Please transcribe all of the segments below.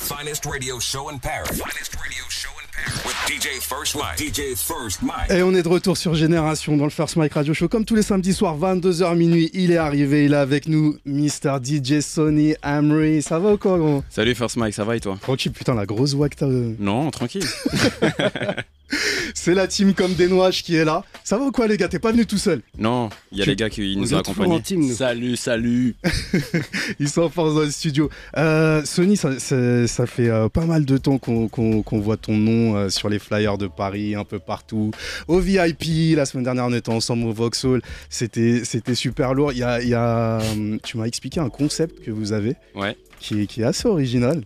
finest radio show in Paris. Finest radio show in Paris. With DJ First Mike. DJ First Mike. Et on est de retour sur Génération dans le First Mike Radio Show. Comme tous les samedis soirs, 22h minuit, il est arrivé, il est avec nous, Mr. DJ Sonny Amri. Ça va ou quoi, gros? Salut First Mike, ça va et toi? Tranquille, putain, la grosse voix que t'as. euh. Non, tranquille. C'est la team comme des Noiches qui est là. Ça va ou quoi, les gars? T'es pas venu tout seul. Non, il y a Tu- les gars qui nous ont accompagnés. en team, nous. Salut, salut. Ils sont en force dans le studio. Euh, Sony, ça, ça- ça fait euh, pas mal de temps qu'on voit ton nom euh, sur les flyers de Paris, un peu partout. Au VIP, la semaine dernière, on était ensemble au Vauxhall. C'était super lourd. Il y a, il y a, hum, tu m'as expliqué un concept que vous avez Ouais. qui, est- qui est assez original,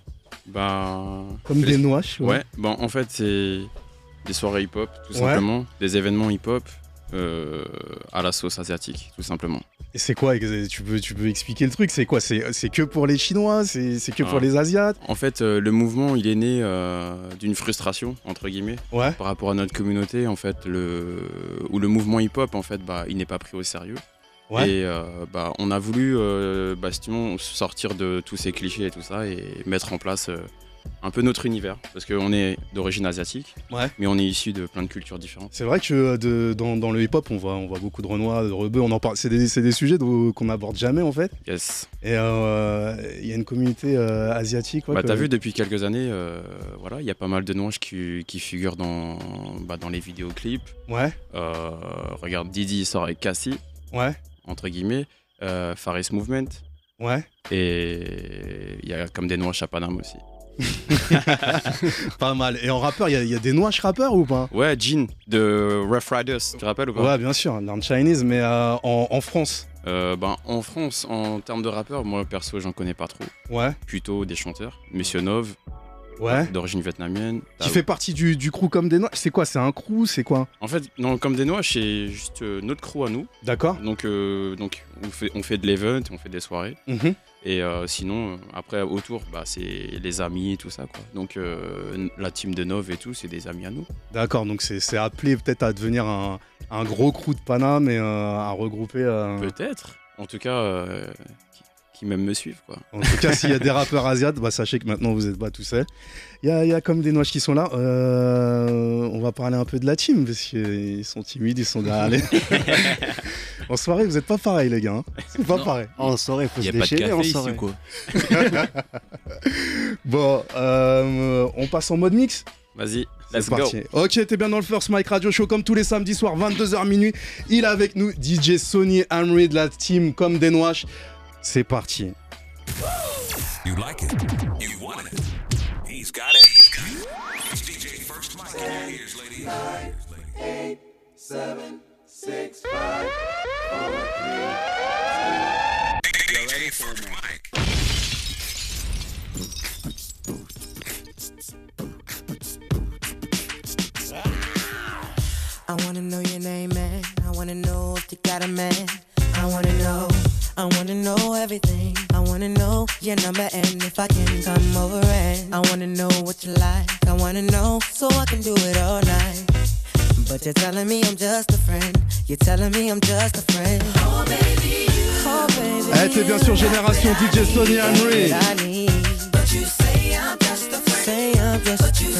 Ben. comme des noix. Ouais, ben en fait, c'est des soirées hip-hop, tout Ouais. simplement. Des événements hip-hop euh, à la sauce asiatique, tout simplement. Et c'est quoi Tu peux, tu peux expliquer le truc C'est quoi? C'est c'est que pour les Chinois C'est c'est que pour Ah. les Asiates? En fait, euh, le mouvement, il est né euh, d'une frustration, entre guillemets, Ouais. par rapport à notre communauté, en fait, le... où le mouvement hip-hop, en fait, bah, il n'est pas pris au sérieux. Ouais. Et bah, on a voulu bah, sortir de tous ces clichés et tout ça et mettre en place un peu notre univers. Parce qu'on est d'origine asiatique, Ouais. mais on est issu de plein de cultures différentes. C'est vrai que euh, de- dans, dans le hip-hop, on voit, on voit beaucoup de Renois, de Rebeux, on en parle. C'est des, sujets qu'on n'aborde jamais en fait. Yes. Et euh, il y a une communauté euh, asiatique. ouais, bah, T'as vu, depuis quelques années, euh, voilà, il y a pas mal de noirs qui, qui figurent dans, bah, dans les vidéoclips. Ouais, regarde, Didi sort avec Cassie, ouais, entre guillemets, Faris Movement, ouais. et il y a comme des noirs à Paname aussi. Pas mal. Et en rappeur, il y, a- il y a des noirs rappeurs ou pas? Ouais, Jean de Rough Riders, tu te rappelles ou pas? Ouais, bien sûr, learn Chinese, mais euh, en, en France. Euh, ben, en France, en termes de rappeurs, moi perso, j'en connais pas trop. Ouais, Plutôt des chanteurs. Monsieur Nov, ouais. d'origine vietnamienne. Qui fait partie du, du crew comme des noirs. C'est quoi C'est un crew C'est quoi? En fait, non, comme des noix, c'est juste euh, notre crew à nous. D'accord Donc, euh, donc on, fait, on fait de l'event, on fait des soirées. Mhm. Et euh, sinon, après, autour, bah, c'est les amis et tout ça. Quoi. Donc, euh, la team de Nov et tout, c'est des amis à nous. D'accord, donc c'est c'est appelé peut-être à devenir un, un gros crew de Paname et euh, à regrouper. Peut-être. En tout cas, qui, même me suivent. Quoi. En tout cas, s'il y a des rappeurs asiates, bah, sachez que maintenant vous n'êtes pas tout seul. Il y a, il y a comme des noix qui sont là. Euh, on va parler un peu de la team parce qu'ils sont timides, ils sont derrière les. en soirée, vous n'êtes pas pareil, les gars. hein. C'est pas pareil. En soirée, faut Il se pas de déchirer en ici soirée. ou quoi Bon, euh, on passe en mode mix Vas-y, C'est let's go. parti. Ok, t'es bien dans le First Mike Radio Show comme tous les samedis soirs, 22h minuit. Il est avec nous, DJ Sony Amri de la team comme des noix. C'est parti. You like it? You want it? He's got it. It's DJ First Mike. Here's lady. Here's lady. DJ First Mike. I wanna know your name, man. I wanna know if you got a man. I wanna know, I wanna know everything. I wanna know your number and if I can come over and I wanna know what you like. I wanna know so I can do it all night. But you're telling me I'm just a friend. You're telling me I'm just a friend. Oh baby, oh baby. Eh, t'es bien sûr Génération DJ Sony Amri. What I need. But you say I'm just a friend. Say I'm just but a you friend.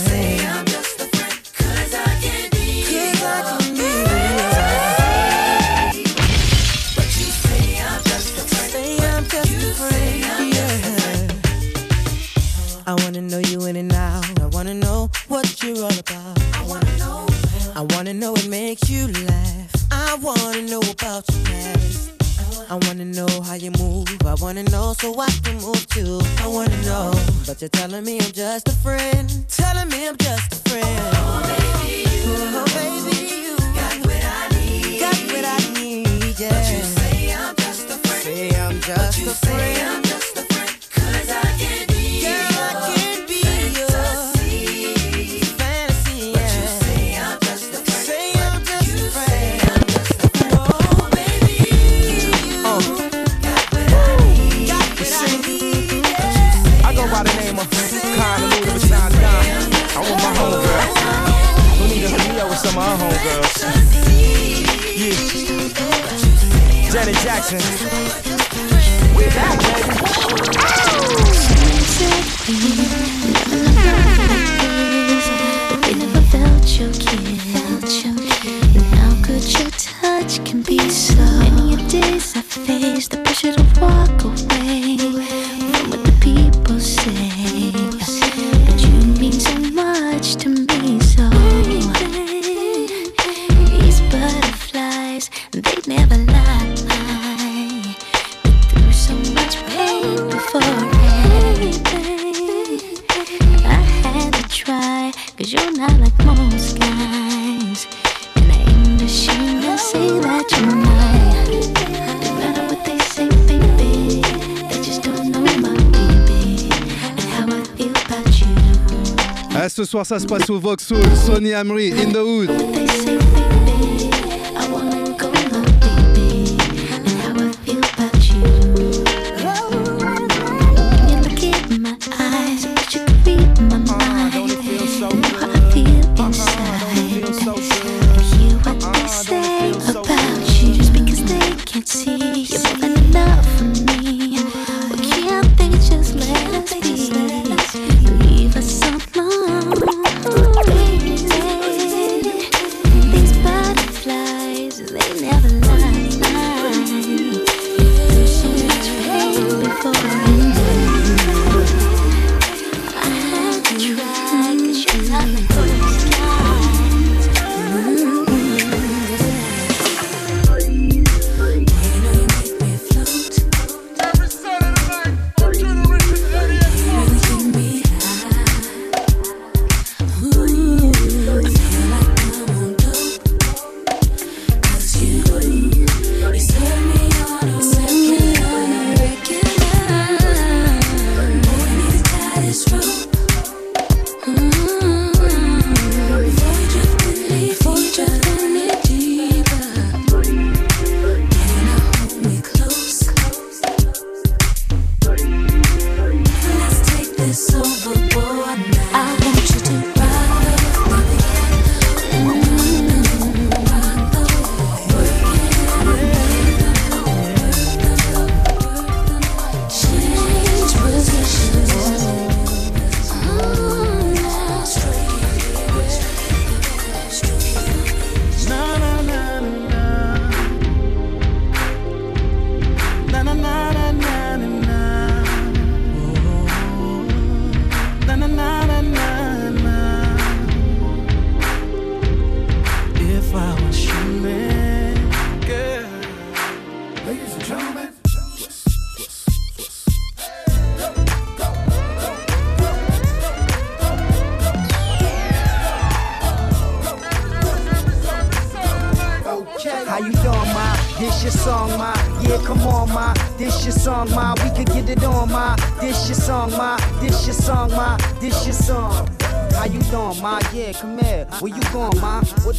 Ah, ce soir, ça se passe au Vauxhall. Sonny Amri, in the hood.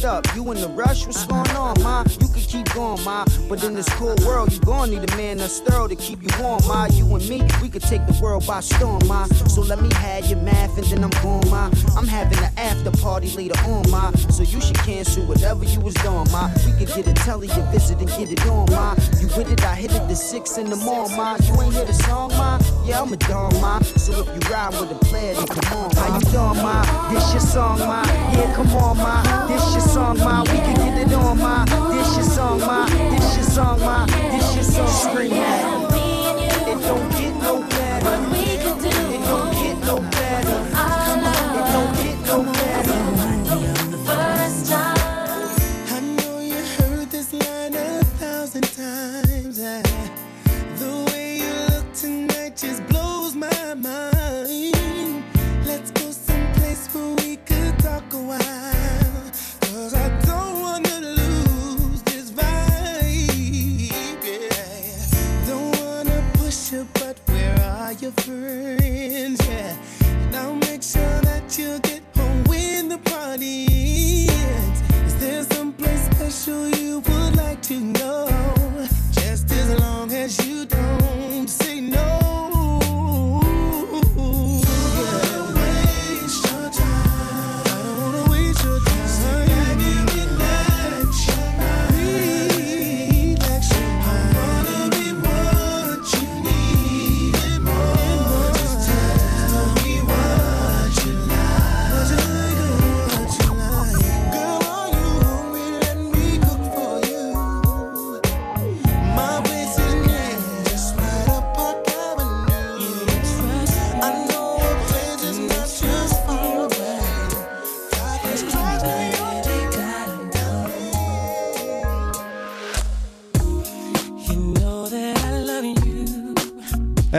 up. You in the rush? What's going on, ma? You keep going, ma. But in this cruel world, you gon' need a man that's thorough to keep you warm, ma. You and me, we could take the world by storm, ma. So let me have your math and then I'm gone, ma. I'm having an after party later on, ma. So you should cancel whatever you was doing, ma. We could get a telly and visit and get it on, ma. You with it, I hit it the six in the morning, ma. You ain't hear the song, ma. Yeah, I'm a dog, ma. So if you ride with a player, then come on, ma. How you doing, ma? This your song, ma. Yeah, come on, ma. This your song, ma. We could get it on, ma. This your song song, ma. This your song. This your song. Scream. It don't get no better. It don't get no better.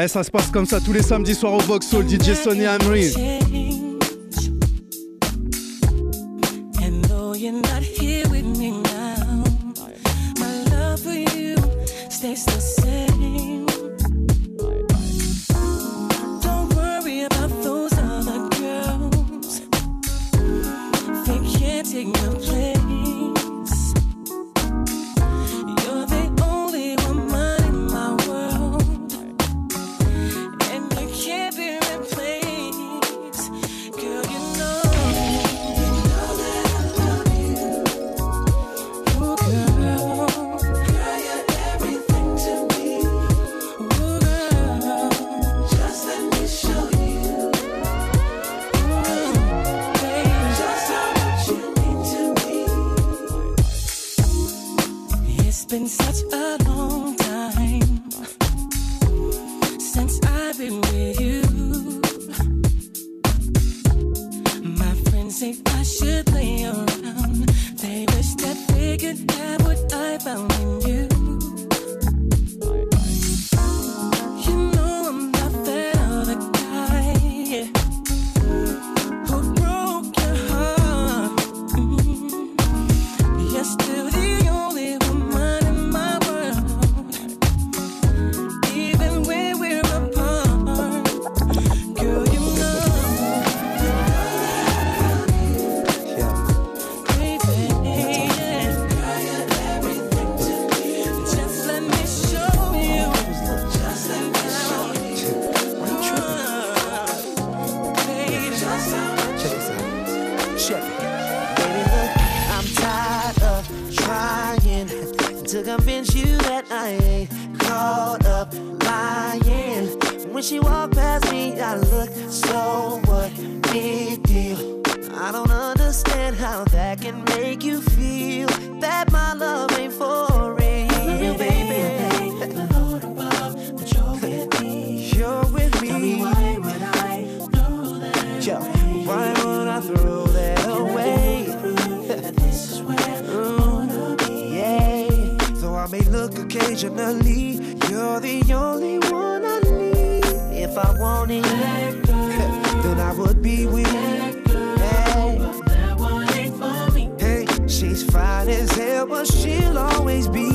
Ça se passe comme ça tous les samedis soirs au Soul, DJ Sonny Amri. When she walked past me, I look so what big deal. I don't understand how that can make you feel that my love ain't for real, Love you, baby. The Lord above, that You're with me. Tell me why would I throw that Yo, why would I throw that away? that this is where Mm, yeah. Though I may look occasionally, you're the only one I. If I wanted, then I would be with. Hey, hey, she's fine as hell, but she'll always be.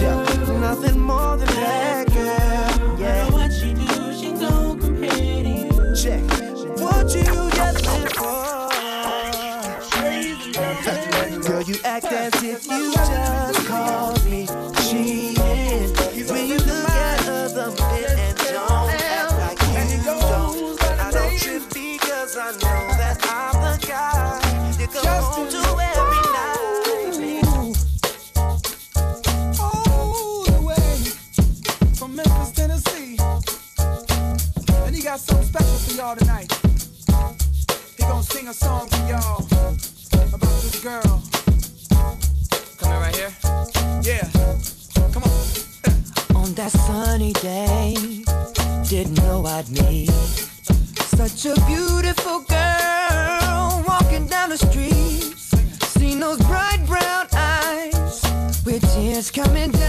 Yeah, nothing more than that, girl. Yeah. what she do, she don't compare to you. Check. What you yelling for? Girl, you act as if you just called me cheating. Day, didn't know I'd meet such a beautiful girl walking down the street. Seen those bright brown eyes with tears coming down.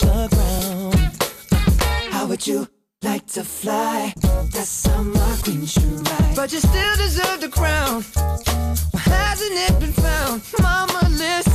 The ground. How would you like to fly? That summer queen should ride. But you still deserve the crown. Why hasn't it been found? Mama, listen.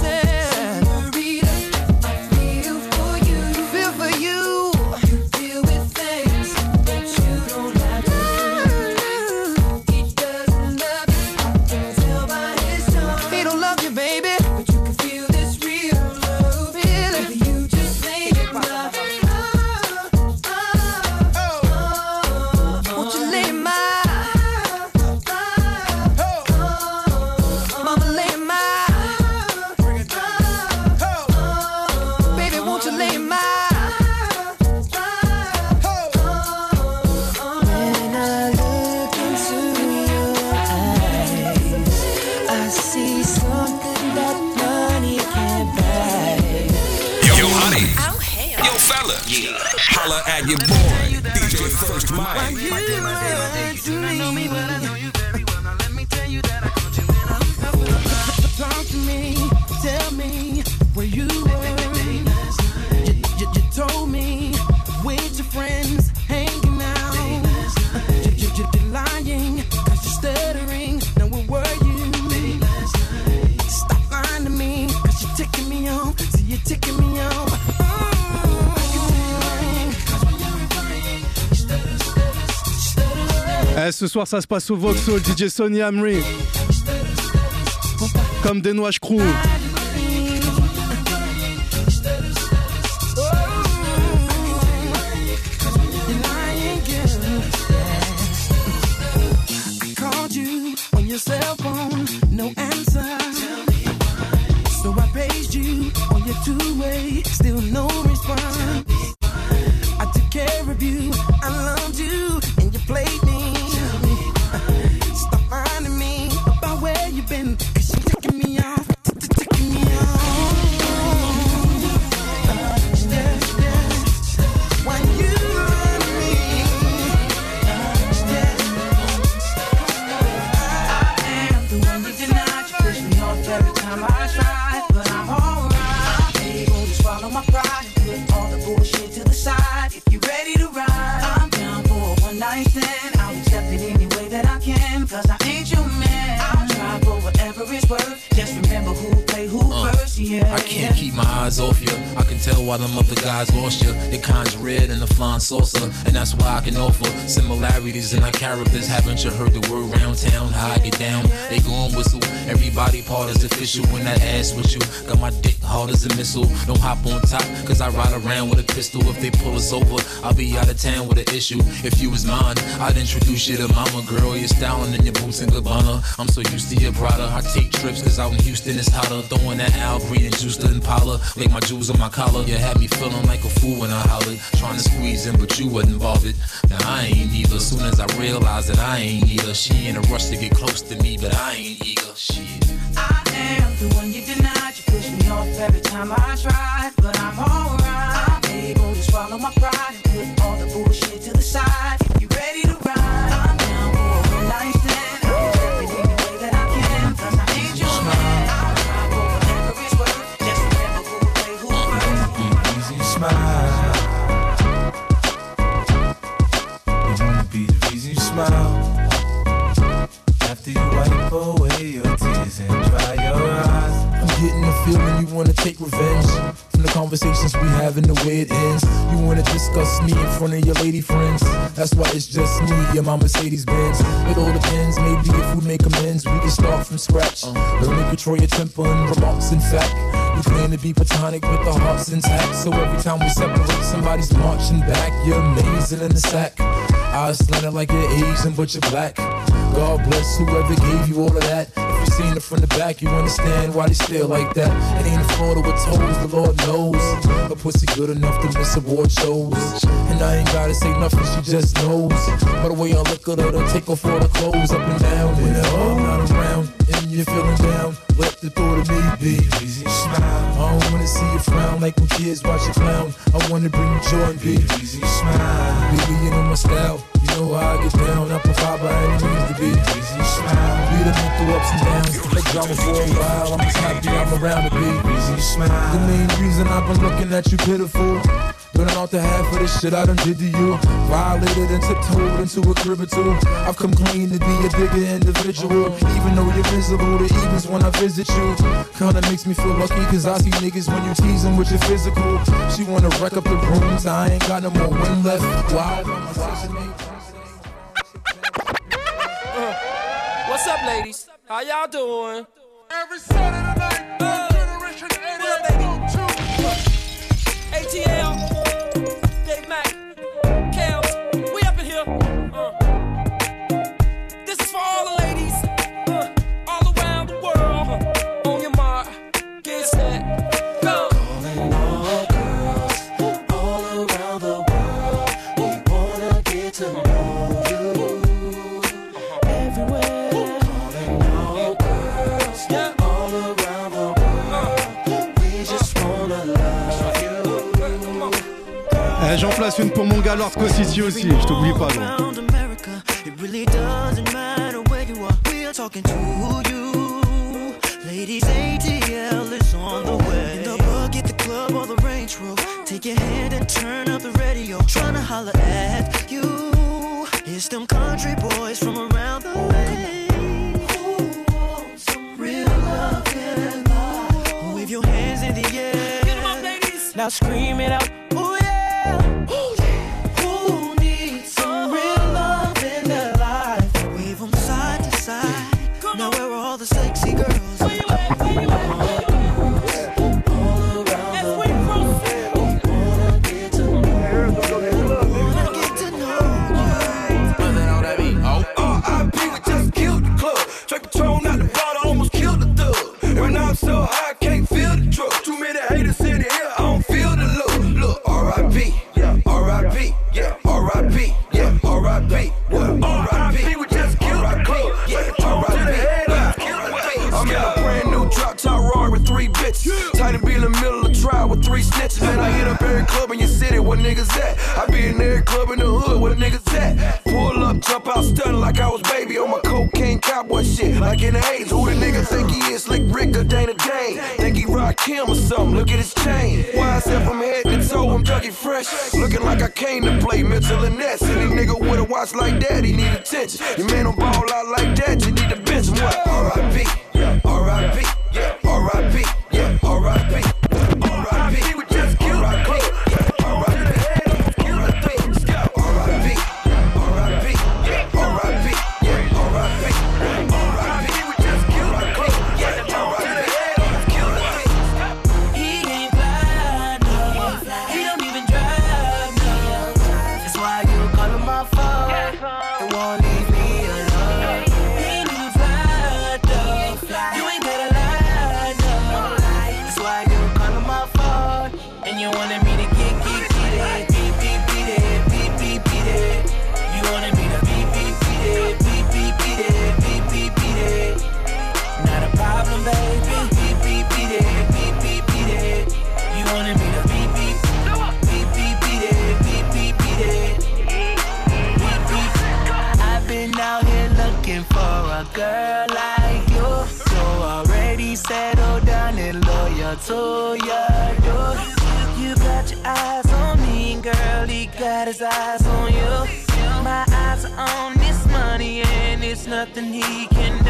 Your boy, DJ First Mike. Ce soir, ça se passe au Vauxhall, DJ Sonny Amri. Comme des noix crew. Red and saucer, and that's why I can offer similarities in our characters. Haven't you heard the word round town? How I get down? They gon' whistle. Everybody part is official when that ass with you. Got my dick hard as a missile. Don't hop on top, cause I ride around with a pistol. If they pull us over, I'll be out of town with an issue. If you was mine, I'd introduce you to mama girl. You're styling in your boots and Gabbana. I'm so used to your Prada. I take trips cause out in Houston it's hotter. Throwing that Al and juice to Impala. Like my jewels on my collar. You had me feeling like a fool when I hollered. Trying to squeeze in, but you wasn't bothered. Now I ain't either. Soon as I realize that I ain't either. She in a rush to get close to me, but I ain't eager. Shit. I am the one you denied. You push me off every time I try, but I'm discuss me in front of your lady friends. That's why it's just me, your my Mercedes Benz. It all depends, maybe if we make amends, we can start from scratch. Learn to control your temper and remarks. In fact, you claim to be platonic, but the heart's intact. So every time we separate, somebody's marching back. You're amazing in the sack. Eyes slanted like you're Asian, but you're black. God bless whoever gave you all of that. You seen it from the back, you understand why they stare like that. It ain't a Florida with toes, the Lord knows. Her pussy good enough to miss award shows. And I ain't gotta say nothing, she just knows. By the way I look at her, to take off all the clothes up and down. When I'm not around you're feeling down, let the thought of me be. Easy smile. I don't wanna see you frown like when kids watch you clown. I wanna bring you joy and peace. Easy smile. Baby, you know my style. You know how I get down. I provide by any means to be. Easy smile. Be the man through ups and downs. Like drama for a while. I'm just happy I'm around to be. Easy The smile. main reason I've been looking at you pitiful. Burning off the half of the shit I done did to you. Violated and tiptoed into a crib or two. I've come clean to be a bigger individual. Even though you're visible, the evens when I visit you. Kinda makes me feel lucky cause I see niggas when you tease them with your physical. She wanna wreck up the rooms, I ain't got no more wind left. Wow. What's up, ladies? How y'all doing? Every Saturday night, Uh, Generation 88.2. ATL, Bernard Scorsese aussi, je t'oublie pas. Gros. told ya, yo, you got your eyes on me, and girl, he got his eyes on you. My eyes are on this money, and it's nothing he can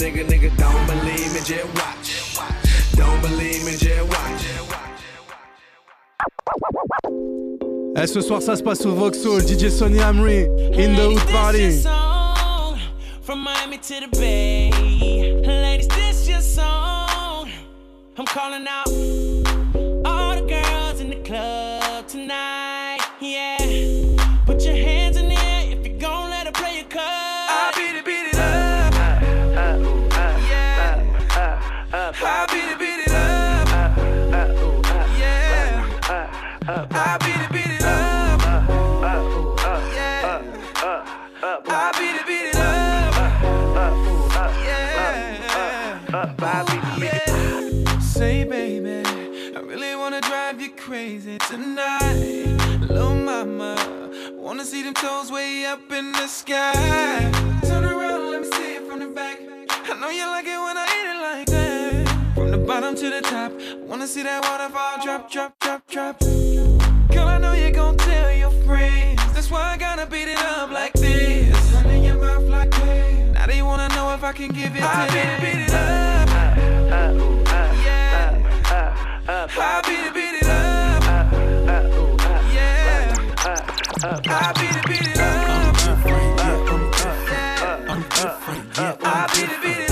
nigga, nigga, don't believe me, just watch. Don't believe me, just watch. Eh, ce soir, ça se passe au Vauxhall, DJ Sonny Amri, in the hood party. Up. Yeah. Say, baby, I really wanna drive you crazy tonight. Little mama, wanna see them toes way up in the sky. Turn around, let me see it from the back. I know you like it when I eat it like that. From the bottom to the top, wanna see that waterfall drop, drop, drop, drop. Girl, I know you gon' tell your friends. That's why I gotta beat it up like this. If I can give it I to them. Beat it up. Yeah. I beat it, beat it up. Yeah. I beat it, beat it up. Yeah. I beat it, beat it up.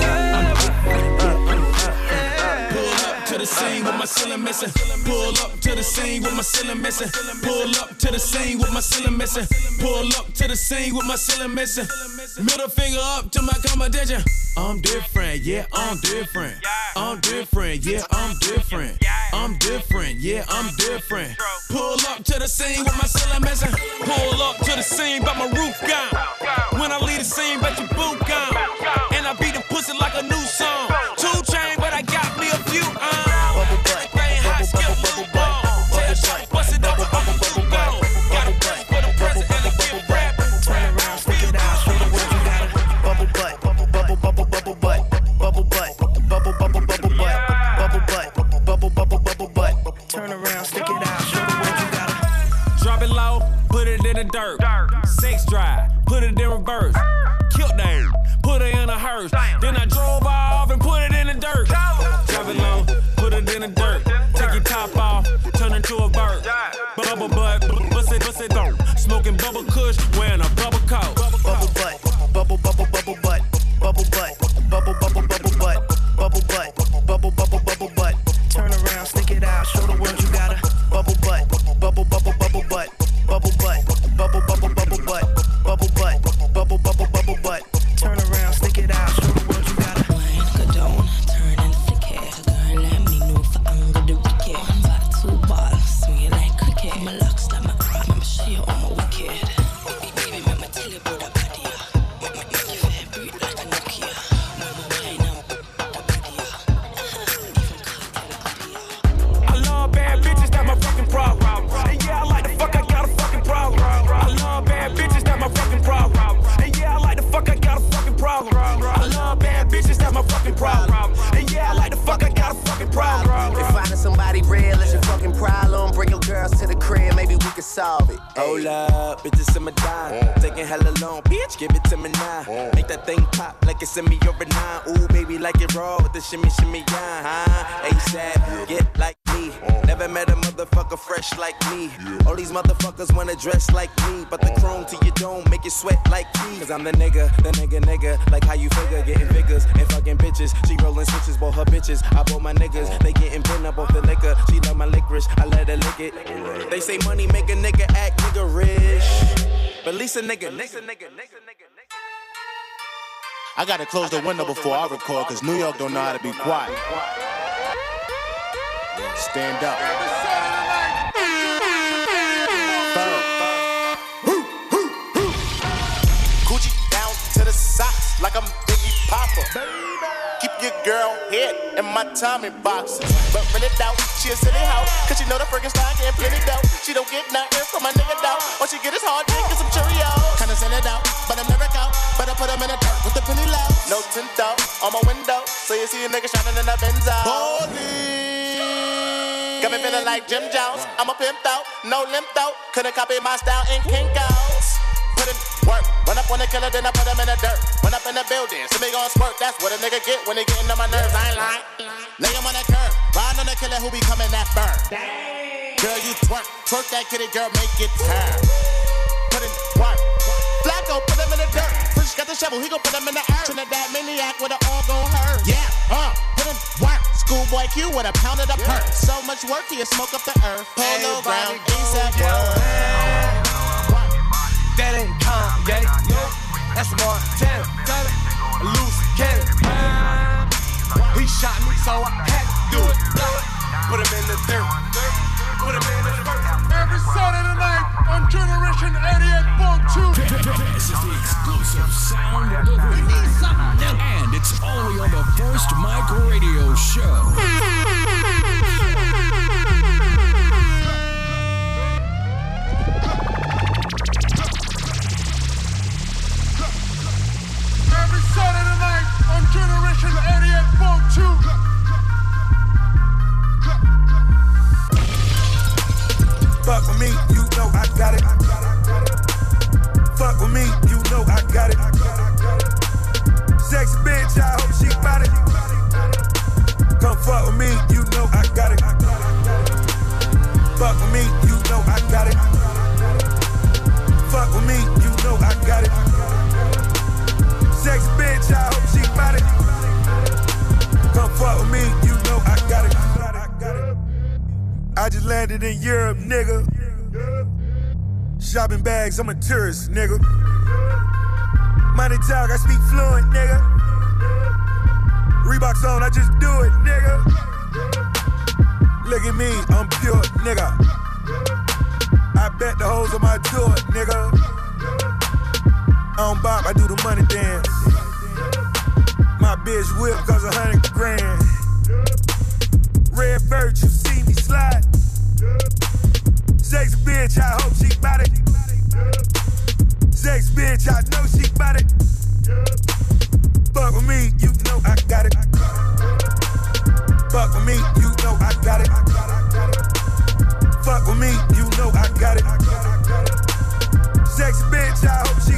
Ceiling missing. Pull up to the scene with my ceiling missing. Pull up to the scene with my ceiling missing. Pull up to the scene with my ceiling missing. Middle finger up to my competition. I'm different, yeah, I'm different. I'm different, yeah, I'm different. I'm different, yeah, I'm different. Pull up to the scene with my ceiling missing. Pull up to the scene, but my roof gone. When I leave the scene, bet your Lisa nigga, nigga, nigga, nigga, nigga. I gotta close the window before I record, cause New York don't know how to be quiet. Stand up. Gucci down to the socks like I'm Biggie Papa. Your girl head in my Tommy boxes. But when it out, she a silly hoe. Cause she know the Frankenstein getting plenty dough. She don't get nothing from my nigga dough. All she get is hard dick and some Cheerios. Kinda send it out, but I'm never out. Better put him in the dirt with the penny low. No tint out on my window. So you see a nigga shining in that Benz out. Got me feeling like Jim Jones. I'm a pimp out, no limp out. Couldn't copy my style in Kinko's. Put in work, run up on the killer, then I put him in the dirt. Run up in the building, see me gon' squirt. That's what a nigga get when he getting on my nerves. I ain't lying. Lay him on that curb, ride on the killer who be coming that burn. Girl, you twerk, twerk that kitty, girl, make it turn. Put in work. Flacco, put him in the dirt. Free Got the shovel, he gon' put them in the earth. Trinidad maniac with an all gon' hurt. Yeah, uh, put in work. Schoolboy Q with a pound of the perk. So much work, he'll smoke up the earth. Polo ground, ASAP That ain't Kanye. That's Montana. A loose cannon. He shot me, so I had to do it. Put him in the dirt. Put him in the dirt. Every Saturday night on Generation 88.2. This is the exclusive sound of the week. And it's only on the First Mike Radio Show. Generation 88.2. Fuck with me, you know I got it. Fuck with me, you know I got it. Sexy bitch, I hope she got it. Come fuck with me, you I just landed in Europe, nigga. Shopping bags, I'm a tourist, nigga. Money talk, I speak fluent, nigga. Reeboks on, I just do it, nigga. Look at me, I'm pure, nigga. I bet the hoes on my tour, nigga. I don't bop, I do the money dance. My bitch whip cause a hundred grand. Red bird, you see me slide. Sex bitch, I hope she bout it. Sex bitch, I know she bout it. Fuck with me, you know I got it. Fuck with me, you know I got it. Fuck with me, you know I got it. Sex bitch, I hope she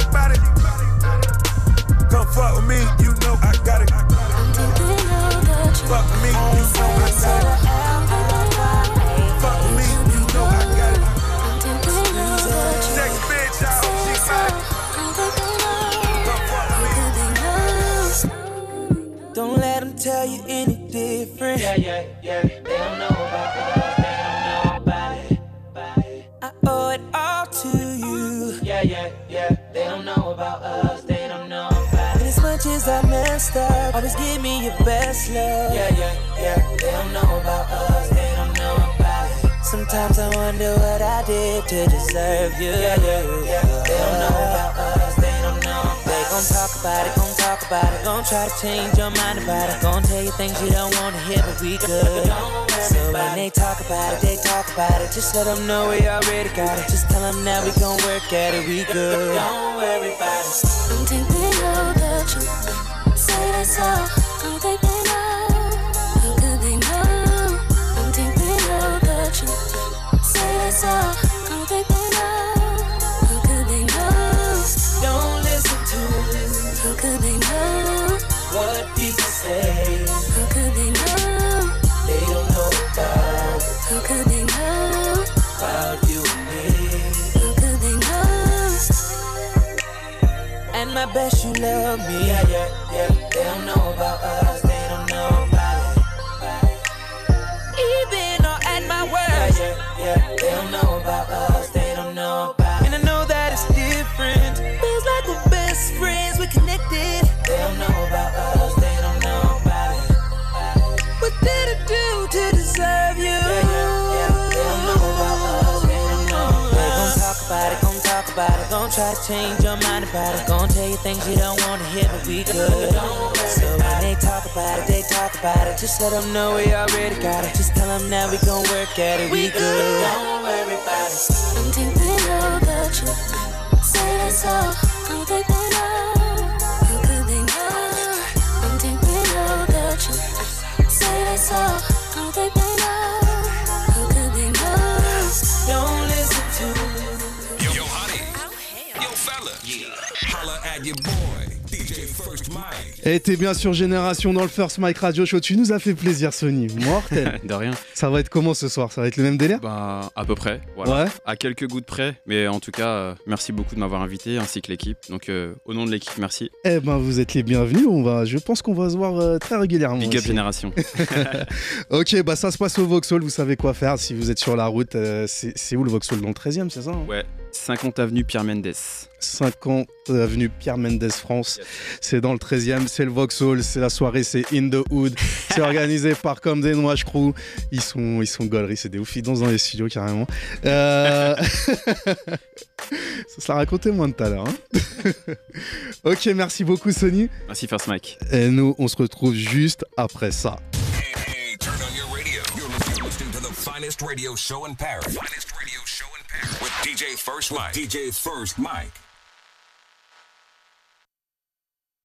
to deserve you. Yeah, yeah, yeah. They don't know about us. They don't know They gon' talk about it, gon' talk about it, gon' try to change your mind about it, gon' tell you things you don't wanna hear, but we good. So when they talk about it, they talk about it. Just let them know we already got it. Just tell them now we gon' work at it, we good. Don't worry about it. Don't think they know the truth. Say that's all. Don't think they know. How could they know? Don't think they know the truth. Say that's all. And bet you love me. Yeah, yeah, yeah. They don't know about us. Talk about it, gon' try to change your mind about it, gon' tell you things you don't wanna hear, but we good. So when they talk about it, they talk about it. Just let them know we already got it. Just tell them now we gon' work at it. We good. Don't worry about it. Don't think they know the truth. Say that's all. Don't think they know. How could they know? Don't think they know the truth. Say that's all. Don't think they Et t'es bien sur Génération dans le First Mike Radio Show. Tu nous as fait plaisir, Sony. Mortel. De rien. Ça va être comment ce soir? Ça va être le même délire? Bah, à peu près. Voilà. Ouais. À quelques gouttes près. Mais en tout cas, euh, merci beaucoup de m'avoir invité ainsi que l'équipe. Donc, euh, au nom de l'équipe, merci. Eh ben, vous êtes les bienvenus. On va, je pense qu'on va se voir euh, très régulièrement. Big up. Génération. Ok, bah ça se passe au Vauxhall. Vous savez quoi faire si vous êtes sur la route. c'est c'est où le Vauxhall? Dans le 13 e c'est ça hein? Ouais. 50 avenue Pierre Mendès. 50 avenue Pierre Mendès France. C'est dans le 13e, c'est le Vauxhall, c'est la soirée, c'est In the Hood. C'est organisé par Comme des Noirs Crew. Ils sont, ils sont c'est des ouf. Ils dansent dans les studios carrément. Euh... ça se l'a raconté moins de tout à l'heure. hein. ok, merci beaucoup Sony. Merci First Mike. Et nous, on se retrouve juste après ça. Hey, turn on your radio. You're listening, to the finest radio show in Paris. Finest radio show in Paris with DJ First Mike. DJ First Mike.